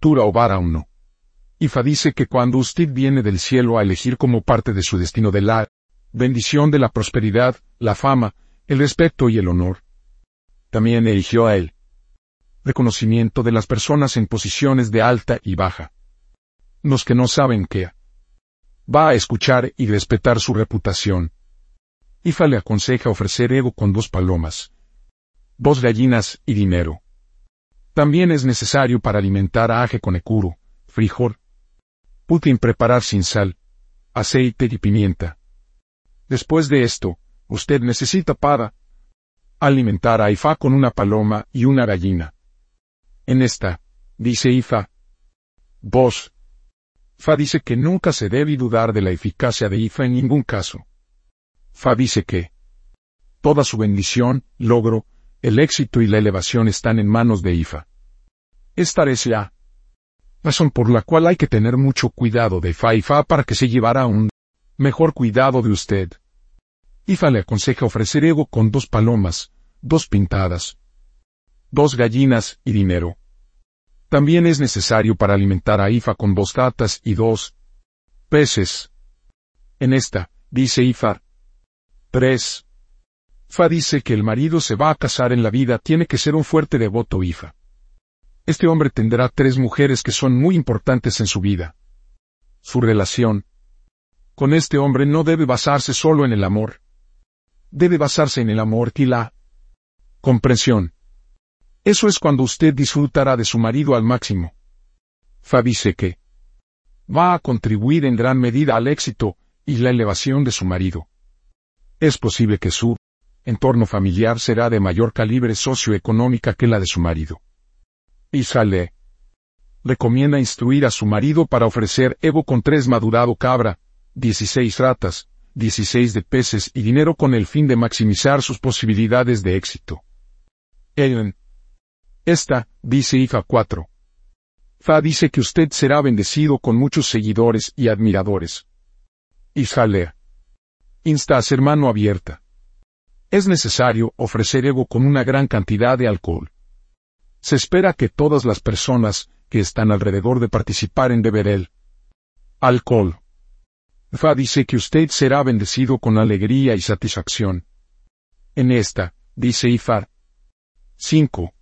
estructura o vara no. Ifa dice que cuando usted viene del cielo a elegir como parte de su destino de la bendición de la prosperidad, la fama, el respeto y el honor, también eligió a él. Reconocimiento de las personas en posiciones de alta y baja. Los que no saben qué. Va a escuchar y respetar su reputación. Ifa le aconseja ofrecer ego con dos palomas, dos gallinas y dinero. También es necesario para alimentar a Aje con ecuro, frijol, putin preparar sin sal, aceite y pimienta. Después de esto, usted necesita para alimentar a Ifa con una paloma y una gallina. En esta, dice Ifa, vos. Fa dice que nunca se debe dudar de la eficacia de Ifa en ningún caso. Fa dice que toda su bendición, logro, el éxito y la elevación están en manos de Ifa. Esta es la razón por la cual hay que tener mucho cuidado de Fa y Fa para que se llevara un mejor cuidado de usted. Ifa le aconseja ofrecer ego con dos palomas, dos pintadas, dos gallinas y dinero. También es necesario para alimentar a Ifa con dos gatas y dos peces. En esta, dice Ifa. 3. Fa dice que el marido se va a casar en la vida tiene que ser un fuerte devoto Ifa. Este hombre tendrá tres mujeres que son muy importantes en su vida. Su relación con este hombre no debe basarse solo en el amor. Debe basarse en el amor y la comprensión. Eso es cuando usted disfrutará de su marido al máximo. Fa dice que va a contribuir en gran medida al éxito y la elevación de su marido. Es posible que su entorno familiar será de mayor calibre socioeconómica que la de su marido. Y sale. Recomienda instruir a su marido para ofrecer Evo con tres madurado cabra, 16 ratas, 16 de peces y dinero con el fin de maximizar sus posibilidades de éxito. Ellen. Esta, dice IFA 4. Fa dice que usted será bendecido con muchos seguidores y admiradores. Ishalea. Insta a ser mano abierta. Es necesario ofrecer ego con una gran cantidad de alcohol. Se espera que todas las personas que están alrededor de participar en beber el alcohol. Fa dice que usted será bendecido con alegría y satisfacción. En esta, dice Ifar. 5.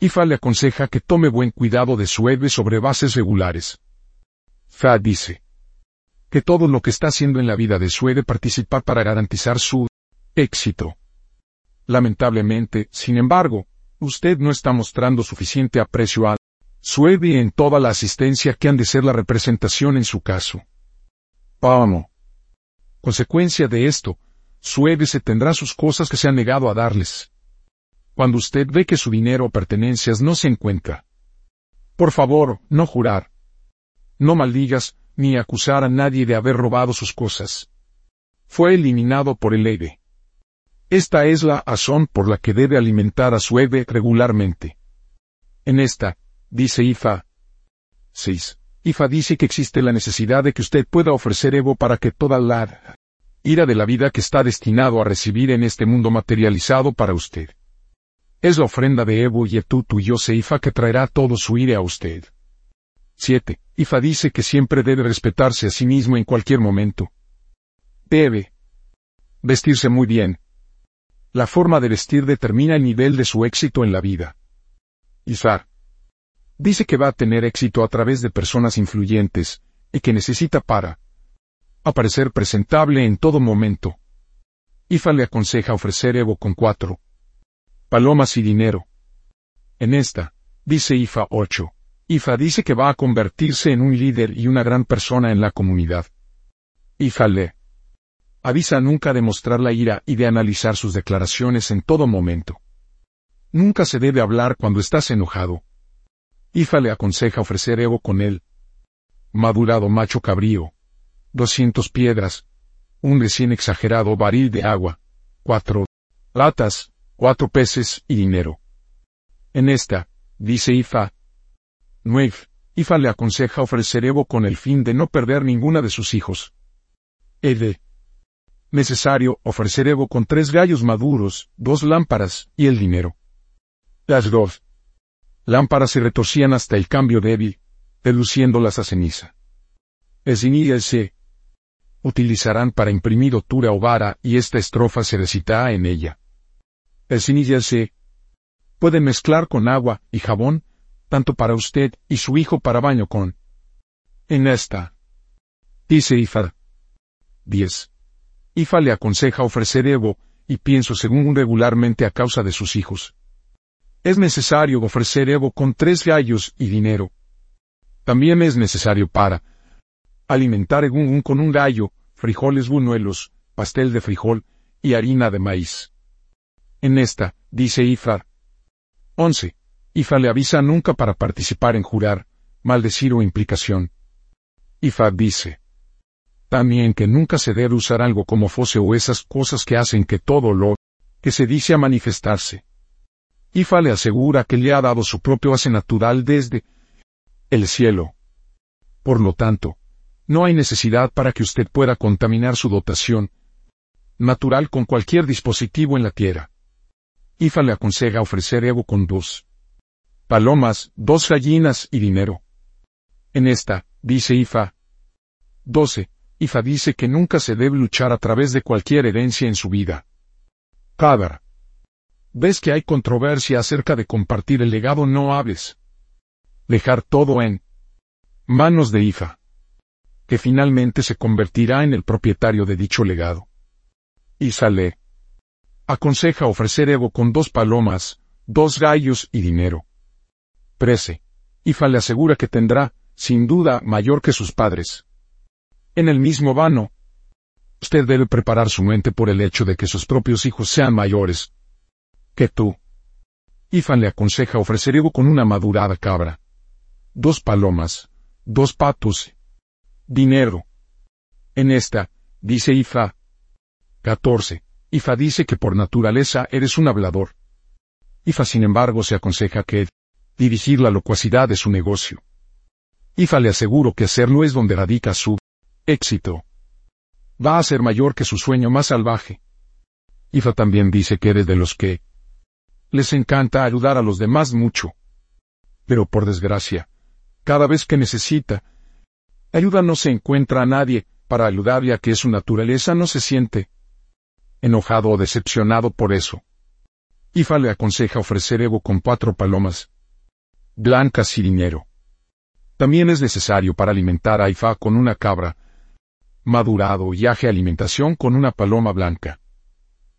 Ifa le aconseja que tome buen cuidado de su eve sobre bases regulares. Fa dice que todo lo que está haciendo en la vida de su participar para garantizar su éxito. Lamentablemente, sin embargo, usted no está mostrando suficiente aprecio a su en toda la asistencia que han de ser la representación en su caso. Vamos. Consecuencia de esto, su se tendrá sus cosas que se han negado a darles. Cuando usted ve que su dinero o pertenencias no se encuentra. Por favor, no jurar. No maldigas, ni acusar a nadie de haber robado sus cosas. Fue eliminado por el Eve. Esta es la razón por la que debe alimentar a su Eve regularmente. En esta, dice Ifa. 6. Ifa dice que existe la necesidad de que usted pueda ofrecer Evo para que toda la ira de la vida que está destinado a recibir en este mundo materializado para usted. Es la ofrenda de Evo y Etutu y Ifa que traerá todo su ira a usted. 7. Ifa dice que siempre debe respetarse a sí mismo en cualquier momento. Debe vestirse muy bien. La forma de vestir determina el nivel de su éxito en la vida. Isar. Dice que va a tener éxito a través de personas influyentes, y que necesita para aparecer presentable en todo momento. Ifa le aconseja ofrecer Evo con cuatro palomas y dinero. En esta, dice Ifa 8, Ifa dice que va a convertirse en un líder y una gran persona en la comunidad. Ifa le avisa nunca de mostrar la ira y de analizar sus declaraciones en todo momento. Nunca se debe hablar cuando estás enojado, Ifa le aconseja ofrecer Evo con él. Madurado macho cabrío. 200 piedras. Un recién exagerado baril de agua. Cuatro latas, cuatro peces y dinero. En esta, dice Ifa. 9. Ifa le aconseja ofrecer Evo con el fin de no perder ninguna de sus hijos. Ede. Necesario ofrecer Evo con tres gallos maduros, dos lámparas y el dinero. Las dos Lámparas se retorcían hasta el cambio débil, reduciéndolas a ceniza. El se utilizarán para imprimir otura o vara y esta estrofa se recita en ella. El se puede mezclar con agua y jabón, tanto para usted y su hijo para baño con. En esta. Dice Ifa. 10. Ifa le aconseja ofrecer Evo, y pienso según regularmente a causa de sus hijos. Es necesario ofrecer Evo con tres gallos y dinero. También es necesario para alimentar Egun con un gallo, frijoles buñuelos, pastel de frijol y harina de maíz. En esta, dice Ifra. 11. Ifa le avisa nunca para participar en jurar, maldecir o implicación. Ifa dice. También que nunca se debe usar algo como fose o esas cosas que hacen que todo lo que se dice a manifestarse. Ifa le asegura que le ha dado su propio hace natural desde el cielo. Por lo tanto, no hay necesidad para que usted pueda contaminar su dotación natural con cualquier dispositivo en la tierra. Ifa le aconseja ofrecer Evo con dos palomas, dos gallinas y dinero. En esta, dice Ifa. 12. Ifa dice que nunca se debe luchar a través de cualquier herencia en su vida. Cada ves que hay controversia acerca de compartir el legado no hables. Dejar todo en manos de Ifa. Que finalmente se convertirá en el propietario de dicho legado. Isa le aconseja ofrecer Evo con dos palomas, dos gallos y dinero. Prece. Ifa le asegura que tendrá, sin duda, mayor que sus padres. En el mismo vano. Usted debe preparar su mente por el hecho de que sus propios hijos sean mayores que tú. Ifan le aconseja ofrecer Evo con una madurada cabra. Dos palomas, dos patos, dinero. En esta, dice Ifa. 14. Ifa dice que por naturaleza eres un hablador. Ifa sin embargo se aconseja que dirigir la locuacidad de su negocio. Ifa le aseguro que hacerlo es donde radica su éxito. Va a ser mayor que su sueño más salvaje. Ifa también dice que eres de los que les encanta ayudar a los demás mucho. Pero por desgracia, cada vez que necesita ayuda no se encuentra a nadie para ayudar ya que su naturaleza no se siente enojado o decepcionado por eso. Ifa le aconseja ofrecer Evo con cuatro palomas blancas y dinero. También es necesario para alimentar a Ifa con una cabra, madurado y aje alimentación con una paloma blanca.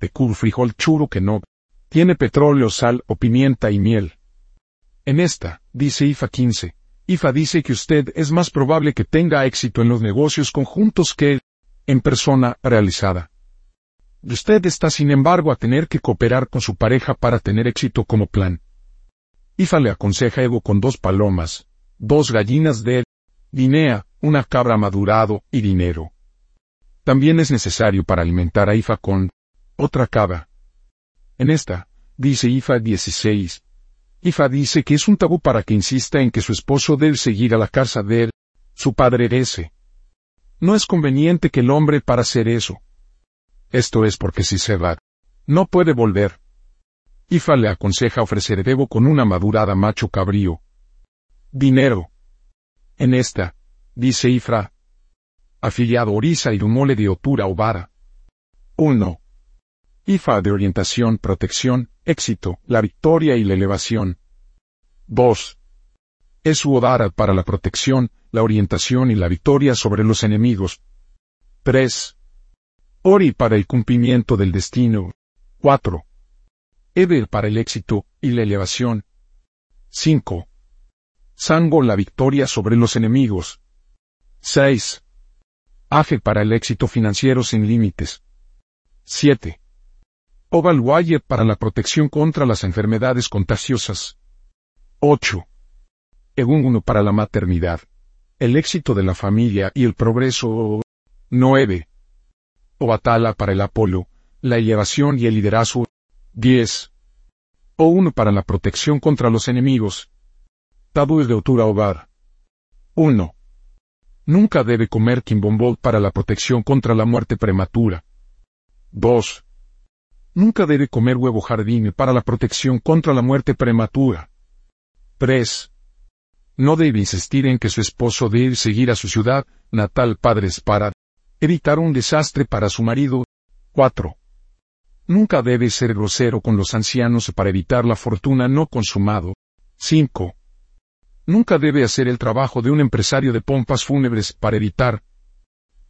De cur frijol churo que no tiene petróleo, sal o pimienta y miel. En esta, dice IFA 15, IFA dice que usted es más probable que tenga éxito en los negocios conjuntos que en persona realizada. Usted está sin embargo a tener que cooperar con su pareja para tener éxito como plan. Ifa le aconseja Evo con dos palomas, dos gallinas de Guinea, una cabra madurado y dinero. También es necesario para alimentar a Ifa con otra cabra. En esta, dice Ifa 16. Ifa dice que es un tabú para que insista en que su esposo debe seguir a la casa de él, su padre herese. No es conveniente que el hombre para hacer eso. Esto es porque si se va, no puede volver. Ifa le aconseja ofrecer Evo con una madurada macho cabrío. Dinero. En esta, dice Ifra. Afiliado Orisa y Rumole de Otura o Vara. 1. Ifa de orientación, protección, éxito, la victoria y la elevación. 2. Es su Odara para la protección, la orientación y la victoria sobre los enemigos. 3. Ori para el cumplimiento del destino. 4. Eber para el éxito y la elevación. 5. Sango la victoria sobre los enemigos. 6. Aje para el éxito financiero sin límites. 7. Ovalwaye para la protección contra las enfermedades contagiosas. 8. Egunguno para la maternidad, el éxito de la familia y el progreso. 9. Obatala para el Apolo, la elevación y el liderazgo. 10. O uno para la protección contra los enemigos. Tabúes de Otura Ovar. 1. Nunca debe comer quimbombol para la protección contra la muerte prematura. 2. Nunca debe comer huevo jardín para la protección contra la muerte prematura. 3. No debe insistir en que su esposo debe seguir a su ciudad natal padres para evitar un desastre para su marido. 4. Nunca debe ser grosero con los ancianos para evitar la fortuna no consumado. 5. Nunca debe hacer el trabajo de un empresario de pompas fúnebres para evitar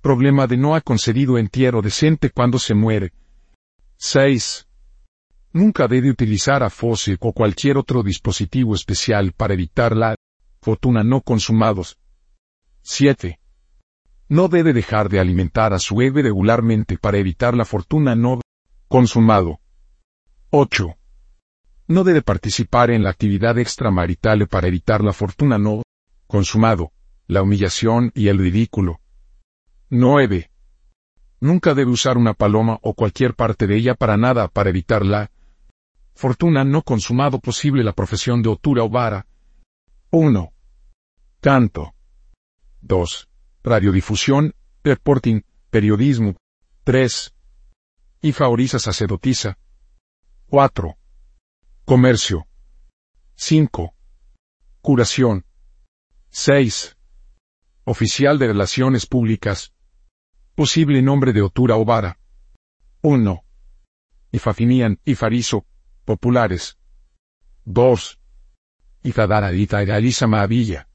problema de no ha concedido entierro decente cuando se muere. 6. Nunca debe utilizar a FOSE o cualquier otro dispositivo especial para evitar la fortuna no consumados. 7. No debe dejar de alimentar a su bebé regularmente para evitar la fortuna no consumado. 8. No debe participar en la actividad extramarital para evitar la fortuna no consumado, la humillación y el ridículo. 9. Nunca debe usar una paloma o cualquier parte de ella para nada para evitar la fortuna no consumado posible la profesión de otura o vara. 1. Canto. 2. Radiodifusión, reporting, periodismo. 3. Y favoriza sacerdotisa. 4. Comercio. 5. Curación. 6. Oficial de Relaciones Públicas. Posible nombre de Otura o Vara. 1. Ifafinian y Fariso, populares. 2. Ifadara Ita Maavilla.